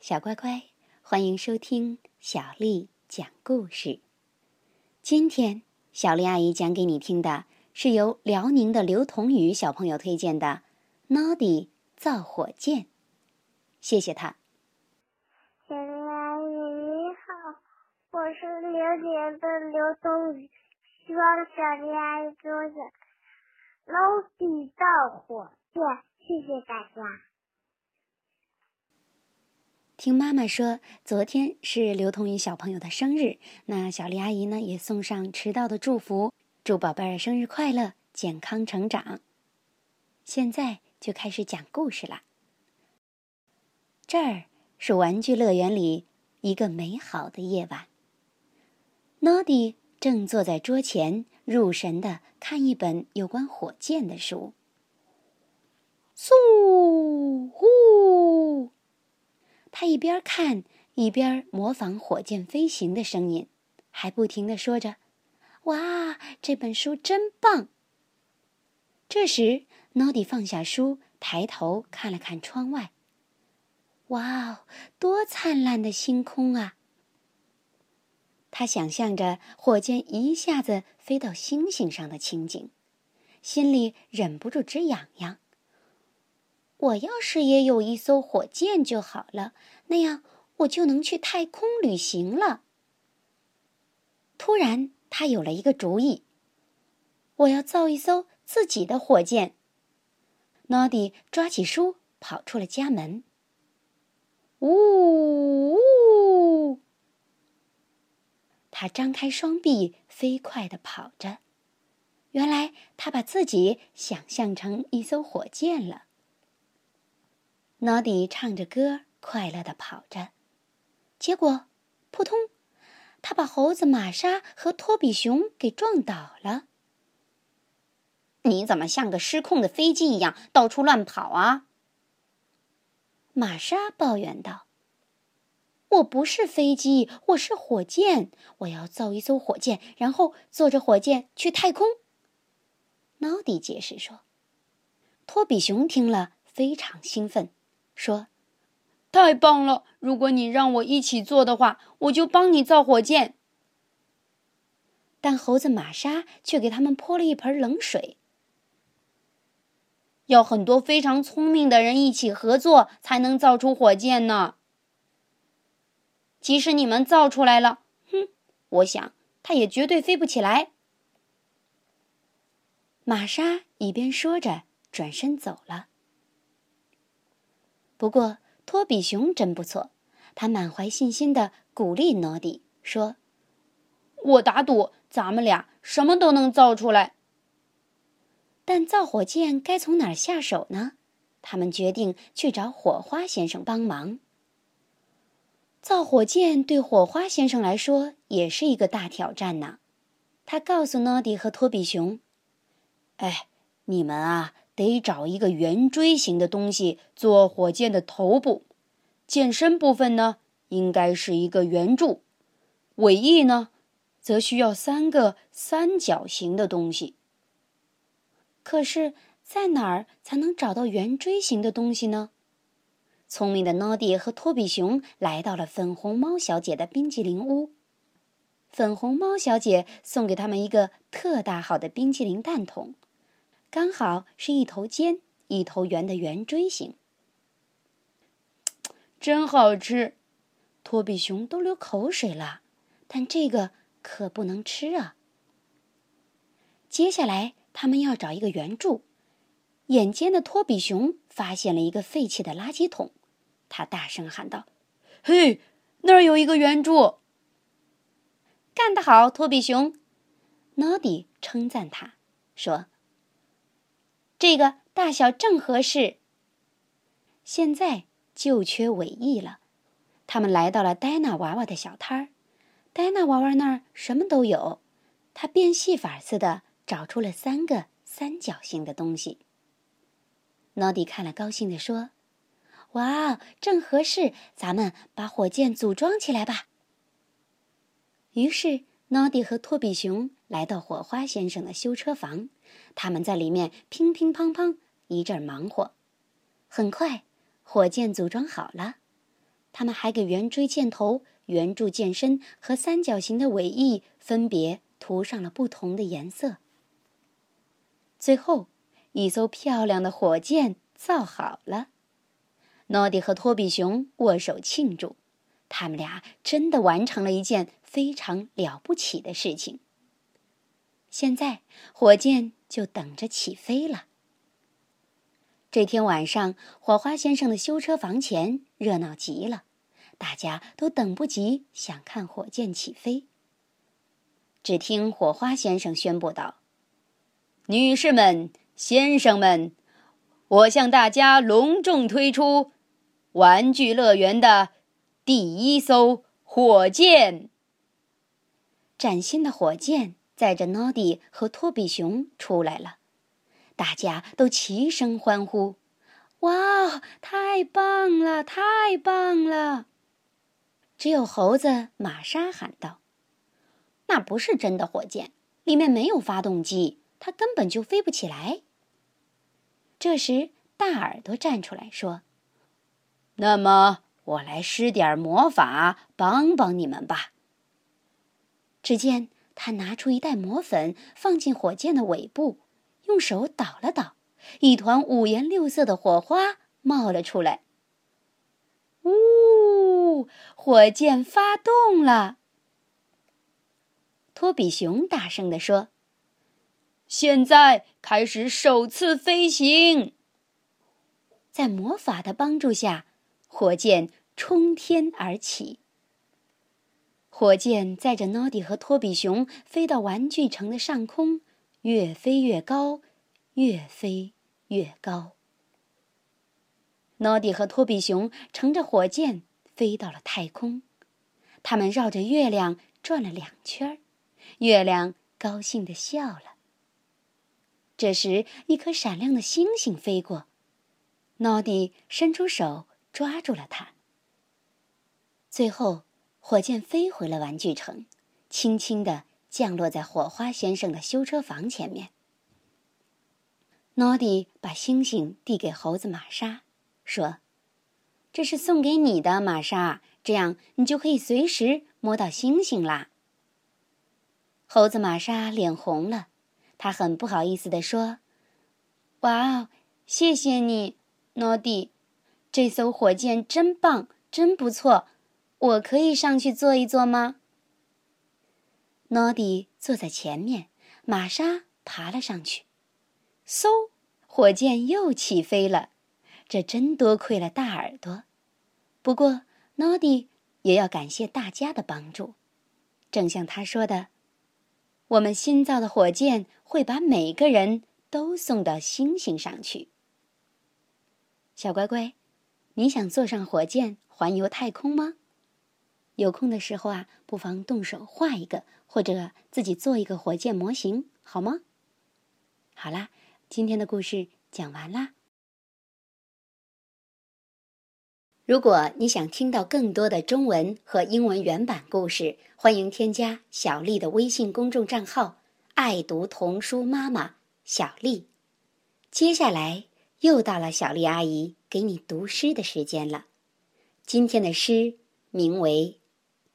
小乖乖，欢迎收听小丽讲故事。今天，小丽阿姨讲给你听的是由辽宁的刘同宇小朋友推荐的《Noddy 造火箭》。谢谢他。小丽阿姨你好，我是辽宁的刘同宇，希望小丽阿姨给我讲《Noddy 造火箭》。谢谢大家。听妈妈说，昨天是刘同宇小朋友的生日，那小丽阿姨呢也送上迟到的祝福，祝宝贝儿生日快乐，健康成长。现在就开始讲故事了。这儿是玩具乐园里一个美好的夜晚。诺迪正坐在桌前，入神的看一本有关火箭的书。嗖呼！他一边看一边模仿火箭飞行的声音，还不停的说着：“哇，这本书真棒！”这时，诺迪放下书，抬头看了看窗外。哇哦，多灿烂的星空啊！他想象着火箭一下子飞到星星上的情景，心里忍不住直痒痒。我要是也有一艘火箭就好了，那样我就能去太空旅行了。突然，他有了一个主意：我要造一艘自己的火箭。诺迪抓起书，跑出了家门。呜呜！他张开双臂，飞快地跑着。原来，他把自己想象成一艘火箭了。诺迪唱着歌，快乐的跑着，结果，扑通，他把猴子玛莎和托比熊给撞倒了。你怎么像个失控的飞机一样到处乱跑啊？玛莎抱怨道：“我不是飞机，我是火箭，我要造一艘火箭，然后坐着火箭去太空。”诺迪解释说。托比熊听了非常兴奋。说：“太棒了！如果你让我一起做的话，我就帮你造火箭。”但猴子玛莎却给他们泼了一盆冷水。要很多非常聪明的人一起合作，才能造出火箭呢。即使你们造出来了，哼，我想它也绝对飞不起来。玛莎一边说着，转身走了。不过，托比熊真不错，他满怀信心的鼓励诺迪说：“我打赌，咱们俩什么都能造出来。”但造火箭该从哪儿下手呢？他们决定去找火花先生帮忙。造火箭对火花先生来说也是一个大挑战呢。他告诉诺迪和托比熊：“哎，你们啊。”得找一个圆锥形的东西做火箭的头部，箭身部分呢应该是一个圆柱，尾翼呢则需要三个三角形的东西。可是，在哪儿才能找到圆锥形的东西呢？聪明的诺迪和托比熊来到了粉红猫小姐的冰激凌屋，粉红猫小姐送给他们一个特大号的冰淇淋蛋筒。刚好是一头尖、一头圆的圆锥形，真好吃！托比熊都流口水了，但这个可不能吃啊。接下来，他们要找一个圆柱。眼尖的托比熊发现了一个废弃的垃圾桶，他大声喊道：“嘿，那儿有一个圆柱！”干得好，托比熊！诺迪称赞他，说。这个大小正合适。现在就缺尾翼了。他们来到了戴娜娃娃的小摊儿。戴娜娃娃那儿什么都有。他变戏法似的找出了三个三角形的东西。诺迪看了，高兴地说：“哇，正合适！咱们把火箭组装起来吧。”于是。诺迪和托比熊来到火花先生的修车房，他们在里面乒乒乓乓一阵忙活。很快，火箭组装好了。他们还给圆锥箭头、圆柱箭身和三角形的尾翼分别涂上了不同的颜色。最后，一艘漂亮的火箭造好了。诺迪和托比熊握手庆祝，他们俩真的完成了一件非常了不起的事情。现在，火箭就等着起飞了。这天晚上，火花先生的修车房前热闹极了，大家都等不及想看火箭起飞。只听火花先生宣布道：“女士们、先生们，我向大家隆重推出玩具乐园的第一艘火箭。”崭新的火箭载着诺迪和托比熊出来了。大家都齐声欢呼：“哇，太棒了，太棒了！”只有猴子玛莎喊道：“那不是真的火箭，里面没有发动机，它根本就飞不起来。”这时，大耳朵站出来说：“那么，我来施点魔法，帮帮你们吧。”只见他拿出一袋魔粉，放进火箭的尾部。用手捣了捣，一团五颜六色的火花冒了出来。呜！火箭发动了。托比熊大声地说：“现在开始首次飞行。”在魔法的帮助下，火箭冲天而起。火箭载着诺迪和托比熊飞到玩具城的上空。越飞越高，越飞越高。诺迪和托比熊乘着火箭飞到了太空，他们绕着月亮转了两圈月亮高兴地笑了。这时，一颗闪亮的星星飞过，诺迪伸出手抓住了它。最后，火箭飞回了玩具城，轻轻地。降落在火花先生的修车房前面。诺迪把星星递给猴子玛莎，说：“这是送给你的，玛莎，这样你就可以随时摸到星星啦。”猴子玛莎脸红了，他很不好意思地说：“哇哦，谢谢你，诺迪，这艘火箭真棒，真不错，我可以上去坐一坐吗？”诺迪坐在前面，玛莎爬了上去，嗖，火箭又起飞了。这真多亏了大耳朵。不过，诺迪也要感谢大家的帮助。正像他说的：“我们新造的火箭会把每个人都送到星星上去。”小乖乖，你想坐上火箭环游太空吗？有空的时候啊，不妨动手画一个，或者自己做一个火箭模型，好吗？好啦，今天的故事讲完啦。如果你想听到更多的中文和英文原版故事，欢迎添加小丽的微信公众账号“爱读童书妈妈小丽”。接下来又到了小丽阿姨给你读诗的时间了。今天的诗名为。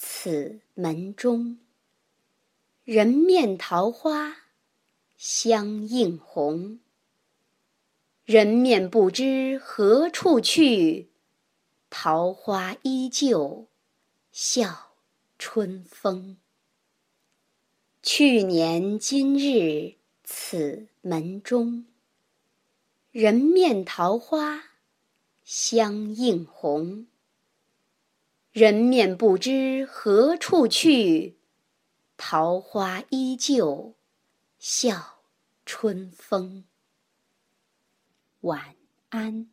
此门中，人面桃花相映红。人面不知何处去，桃花依旧笑春风。去年今日此门中，人面桃花相映红。人面不知何处去，桃花依旧笑春风。晚安。